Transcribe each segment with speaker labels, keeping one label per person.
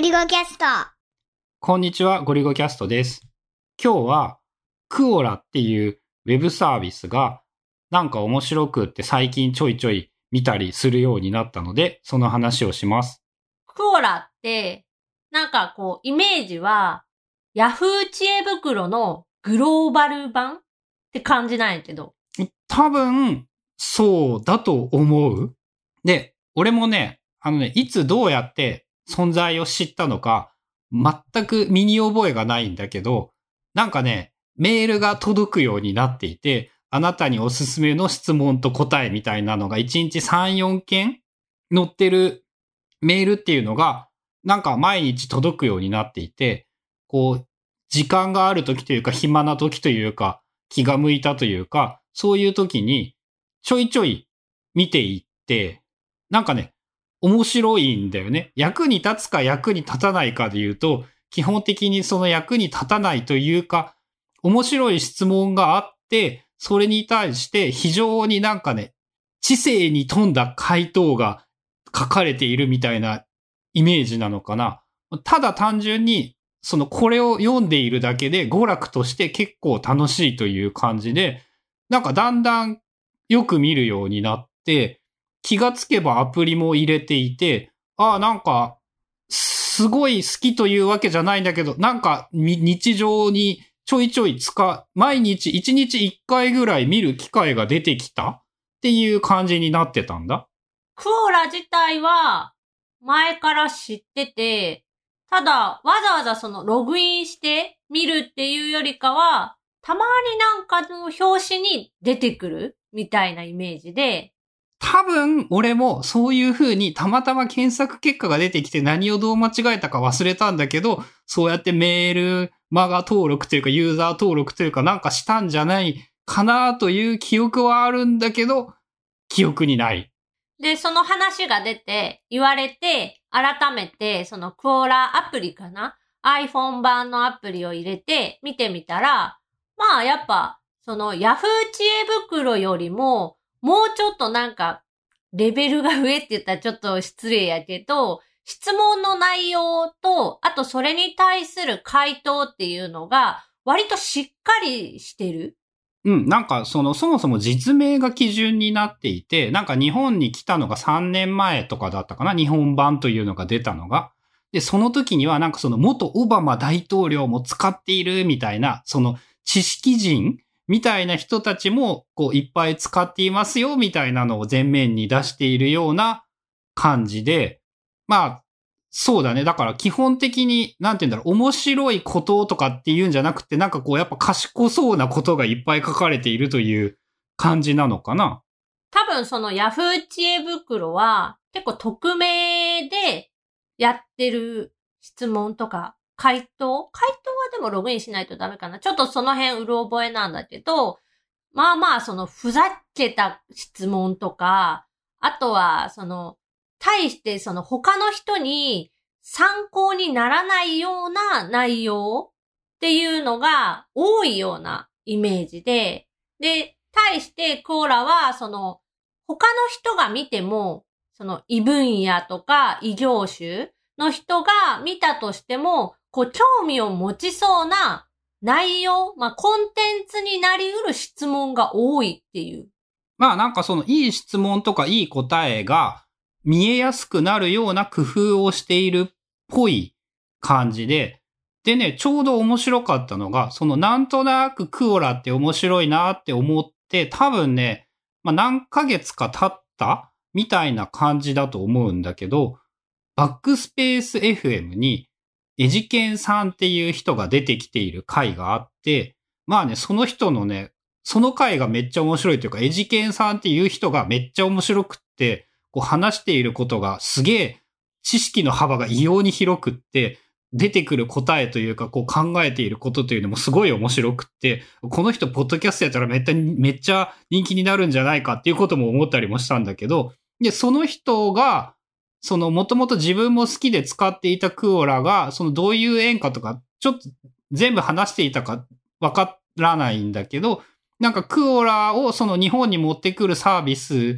Speaker 1: リゴキャスト。
Speaker 2: こんにちは、ゴリゴキャストです。今日は、クオラっていうウェブサービスが、なんか面白くって最近ちょいちょい見たりするようになったので、その話をします。
Speaker 3: クオラって、なんかこう、イメージは、ヤフー知恵袋のグローバル版って感じなんやけど。
Speaker 2: 多分、そうだと思う。で、俺もね、あのね、いつどうやって存在を知ったのか、全く身に覚えがないんだけど、なんかね、メールが届くようになっていて、あなたにおすすめの質問と答えみたいなのが1日3、4件載ってるメールっていうのが、なんか毎日届くようになっていて、こう、時間がある時というか、暇な時というか、気が向いたというか、そういう時に、ちょいちょい見ていって、なんかね、面白いんだよね。役に立つか役に立たないかで言うと、基本的にその役に立たないというか、面白い質問があって、それに対して非常になんかね、知性に富んだ回答が書かれているみたいなイメージなのかな。ただ単純に、そのこれを読んでいるだけで娯楽として結構楽しいという感じで、なんかだんだんよく見るようになって、気がつけばアプリも入れていて、ああ、なんか、すごい好きというわけじゃないんだけど、なんか日常にちょいちょい使、毎日1日1回ぐらい見る機会が出てきた？っていう感じになってたんだ。
Speaker 3: クオラ自体は、前から知ってて、ただ、わざわざそのログインして見るっていうよりかは、たまになんかの表紙に出てくるみたいなイメージで、
Speaker 2: 多分、俺もそういう風にたまたま検索結果が出てきて何をどう間違えたか忘れたんだけど、そうやってメール、マガ登録というかユーザー登録というかなんかしたんじゃないかなという記憶はあるんだけど、記憶にない。
Speaker 3: で、その話が出て、言われて、改めて、そのクオラアプリかな ?iPhone 版のアプリを入れて見てみたら、まあやっぱ、その Yahoo 知恵袋よりも、もうちょっとなんか、レベルが上って言ったらちょっと失礼やけど、質問の内容と、あとそれに対する回答っていうのが、割としっかりしてる。
Speaker 2: うん、なんかそのそもそも実名が基準になっていて、なんか日本に来たのが3年前とかだったかな日本版というのが出たのが。で、その時にはなんかその元オバマ大統領も使っているみたいな、その知識人みたいな人たちもこういっぱい使っていますよみたいなのを前面に出しているような感じで、まあ、そうだね。だから基本的に、なんて言うんだろう、面白いこととかっていうんじゃなくて、なんかこうやっぱ賢そうなことがいっぱい書かれているという感じなのかな。
Speaker 3: 多分その Yahoo 知恵袋は結構匿名でやってる質問とか回答？回答はでもログインしないとダメかな。ちょっとその辺うる覚えなんだけど、まあまあそのふざけた質問とか、あとはその対してその他の人に参考にならないような内容っていうのが多いようなイメージで、で、対してコーラはその他の人が見ても、その異分野とか異業種の人が見たとしても、こう興味を持ちそうな内容、まあコンテンツになり得る質問が多いっていう。
Speaker 2: まあなんかそのいい質問とかいい答えが見えやすくなるような工夫をしているっぽい感じで、でね、ちょうど面白かったのが、そのなんとなくクオラって面白いなって思って、多分ね、まあ何ヶ月か経ったみたいな感じだと思うんだけど、バックスペース FM にエジケンさんっていう人が出てきている回があって、まあね、その人のね、その回がめっちゃ面白いというか、エジケンさんっていう人がめっちゃ面白くって、こう話していることがすげえ知識の幅が異様に広くって、出てくる答えというか、こう考えていることというのもすごい面白くって、この人、ポッドキャストやったらめっちゃ、めっちゃ人気になるんじゃないかっていうことも思ったりもしたんだけど、で、その人が、その、もともと自分も好きで使っていたクオラが、そのどういう縁かとか、ちょっと全部話していたかわからないんだけど、なんかクオラをその日本に持ってくるサービス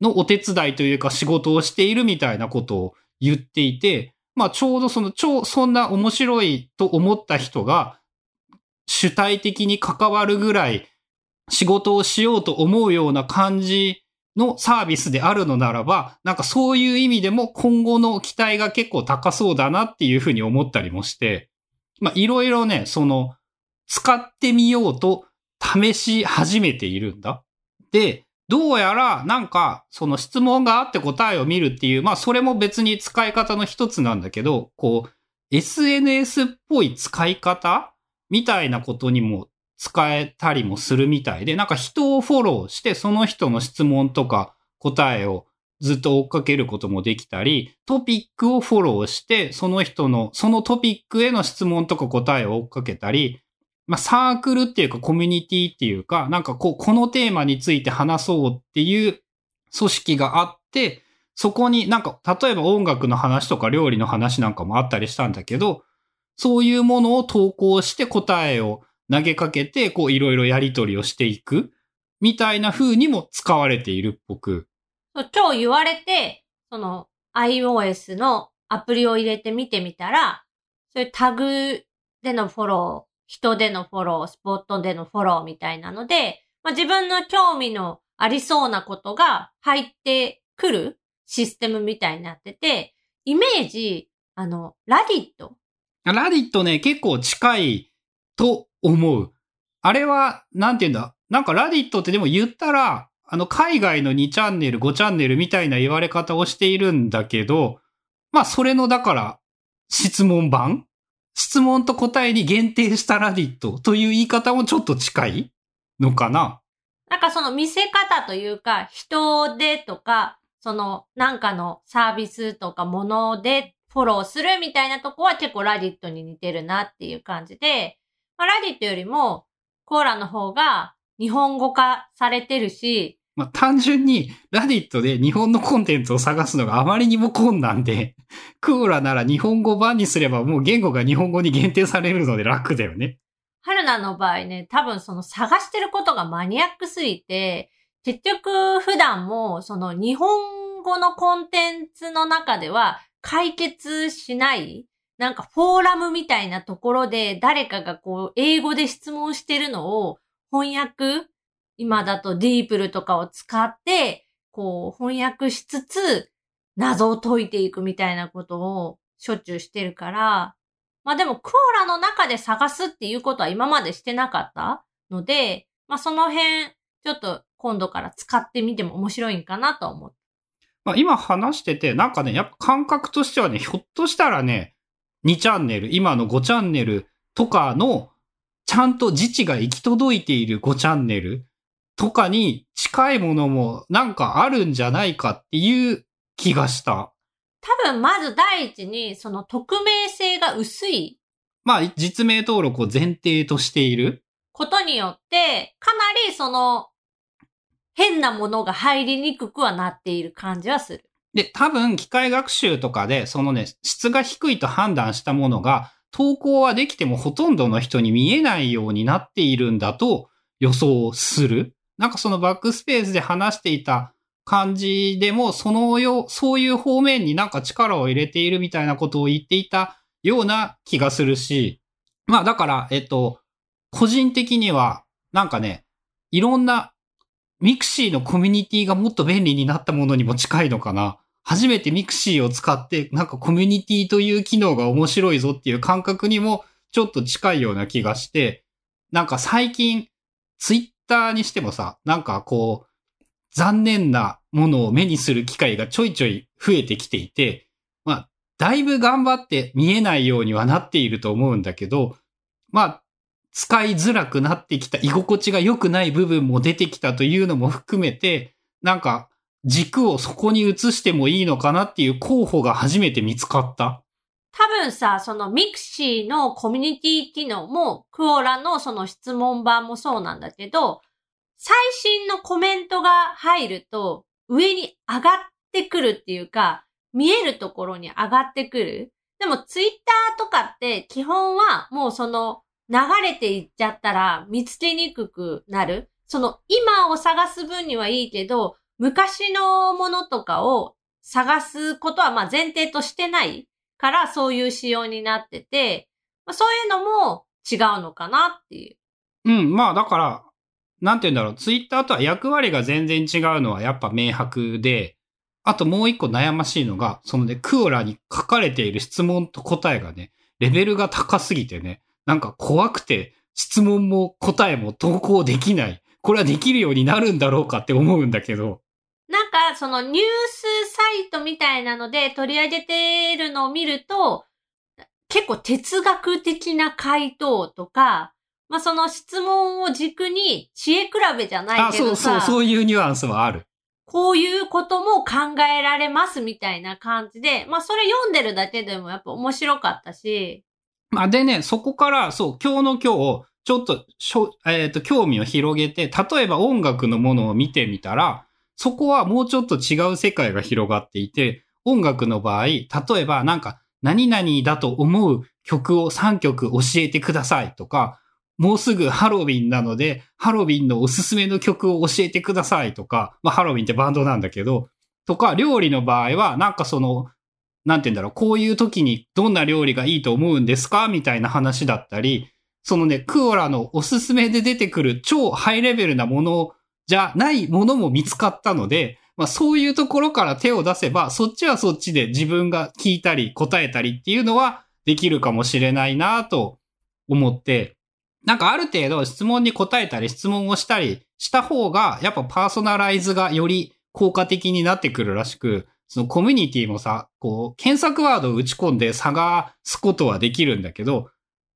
Speaker 2: のお手伝いというか仕事をしているみたいなことを言っていて、まあちょうどその超、そんな面白いと思った人が主体的に関わるぐらい仕事をしようと思うような感じのサービスであるのならば、なんかそういう意味でも今後の期待が結構高そうだなっていうふうに思ったりもして、まあいろいろね、その使ってみようと試し始めているんだ。で、どうやらなんかその質問があって答えを見るっていう、まあそれも別に使い方の一つなんだけど、こう SNS っぽい使い方みたいなことにも使えたりもするみたいで、なんか人をフォローしてその人の質問とか答えをずっと追っかけることもできたり、トピックをフォローして、その人の、そのトピックへの質問とか答えを追っかけたり、まあ、サークルっていうかコミュニティっていうか、なんかこう、このテーマについて話そうっていう組織があって、そこになんか、例えば音楽の話とか料理の話なんかもあったりしたんだけど、そういうものを投稿して答えを投げかけて、こういろいろやり取りをしていく、みたいな風にも使われているっぽく。
Speaker 3: 今日言われて、その iOS のアプリを入れてみてみたら、そういうタグでのフォロー、人でのフォロー、スポットでのフォローみたいなので、まあ、自分の興味のありそうなことが入ってくるシステムみたいになってて、イメージ、あの、ラディット。
Speaker 2: ラディットね、結構近いと思う。あれは、なんて言うんだ？なんかラディットってでも言ったら、あの、海外の2チャンネル、5チャンネルみたいな言われ方をしているんだけど、まあ、それの、だから、質問版？質問と答えに限定したラディットという言い方もちょっと近いのかな？
Speaker 3: なんかその見せ方というか、人でとか、そのなんかのサービスとかものでフォローするみたいなとこは結構ラディットに似てるなっていう感じで、まあ、ラディットよりもコーラの方が日本語化されてるし、
Speaker 2: まあ、単純にラディットで日本のコンテンツを探すのがあまりにも困難で、クーラなら日本語版にすればもう言語が日本語に限定されるので楽だよね。
Speaker 3: 春菜の場合ね、多分その探してることがマニアックすぎて、結局普段もその日本語のコンテンツの中では解決しないなんかフォーラムみたいなところで誰かがこう英語で質問してるのを翻訳今だとディープルとかを使ってこう翻訳しつつ謎を解いていくみたいなことをしょっちゅうしてるから、まあでもクオラの中で探すっていうことは今までしてなかったので、まあその辺ちょっと今度から使ってみても面白いんかなと思って。
Speaker 2: まあ今話してて、なんかね、やっぱ感覚としてはね、ひょっとしたらね、2チャンネル、今の5チャンネルとかの、ちゃんと自治が行き届いている5チャンネルとかに近いものもなんかあるんじゃないかっていう気がした。
Speaker 3: 多分まず第一にその匿名性が薄い。
Speaker 2: まあ実名登録を前提としている。
Speaker 3: ことによってかなりその変なものが入りにくくはなっている感じはする。
Speaker 2: で、多分機械学習とかで、そのね、質が低いと判断したものが、投稿はできてもほとんどの人に見えないようになっているんだと予想する。なんかそのバックスペースで話していた感じでも、そのよ、そういう方面になんか力を入れているみたいなことを言っていたような気がするし、まあだから、えっと、個人的には、なんかね、いろんなミクシーのコミュニティがもっと便利になったものにも近いのかな。初めてミクシーを使って、なんかコミュニティという機能が面白いぞっていう感覚にもちょっと近いような気がして、なんか最近、ツイッターにしてもさ、なんかこう、残念なものを目にする機会がちょいちょい増えてきていて、まあ、だいぶ頑張って見えないようにはなっていると思うんだけど、まあ、使いづらくなってきた、居心地が良くない部分も出てきたというのも含めて、なんか、軸をそこに移してもいいのかなっていう候補が初めて見つかった。
Speaker 3: 多分さ、そのミクシーのコミュニティ機能も、 Quora のその質問版もそうなんだけど、最新のコメントが入ると、上に上がってくるっていうか、見えるところに上がってくる。でもツイッターとかって基本はもうその流れていっちゃったら見つけにくくなる。その今を探す分にはいいけど、昔のものとかを探すことはまあ前提としてないからそういう仕様になってて、まあ、そういうのも違うのかなっていう。
Speaker 2: うん、まあだから、なんて言うんだろう、ツイッターとは役割が全然違うのはやっぱ明白で、あともう一個悩ましいのが、そのね、クオラに書かれている質問と答えがね、レベルが高すぎてね、なんか怖くて質問も答えも投稿できない。これはできるようになるんだろうかって思うんだけど。
Speaker 3: そのニュースサイトみたいなので取り上げてるのを見ると、結構哲学的な回答とか、まあ、その質問を軸に知恵比べじゃない
Speaker 2: あ、
Speaker 3: けど
Speaker 2: そうそう、
Speaker 3: さ、
Speaker 2: そういうニュアンスはある。
Speaker 3: こういうことも考えられますみたいな感じで、まあ、それ読んでるだけでもやっぱ面白かったし、
Speaker 2: まあ、でね、そこから、そう、今日の今日、ちょっとしょ、えっ、と、興味を広げて、例えば音楽のものを見てみたら、そこはもうちょっと違う世界が広がっていて、音楽の場合、例えばなんか、何々だと思う曲を3曲教えてくださいとか、もうすぐハロウィンなので、ハロウィンのおすすめの曲を教えてくださいとか、まあハロウィンってバンドなんだけど、とか、料理の場合は、なんかその、なんて言うんだろう、こういう時にどんな料理がいいと思うんですか？みたいな話だったり、そのね、クオラのおすすめで出てくる超ハイレベルなものをじゃないものも見つかったので、まあそういうところから手を出せば、そっちはそっちで自分が聞いたり答えたりっていうのはできるかもしれないなと思って、なんかある程度質問に答えたり質問をしたりした方が、やっぱパーソナライズがより効果的になってくるらしく、そのコミュニティもさ、こう、検索ワードを打ち込んで探すことはできるんだけど、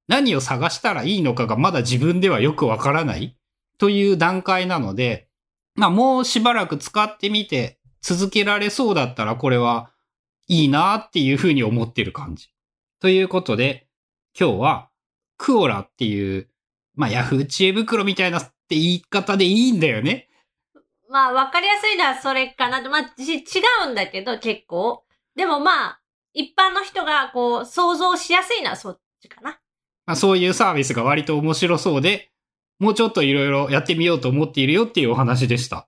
Speaker 2: 何を探したらいいのかがまだ自分ではよくわからない。という段階なので、まあもうしばらく使ってみて続けられそうだったらこれはいいなっていうふうに思ってる感じ。ということで、今日はクオラっていう、まあヤフー知恵袋みたいなって言い方でいいんだよね。
Speaker 3: まあ、わかりやすいのはそれかな。まあ、ち違うんだけど、結構。でもまあ、一般の人がこう、想像しやすいのはそっちかな。
Speaker 2: まあ、そういうサービスが割と面白そうで、もうちょっといろいろやってみようと思っているよっていうお話でした。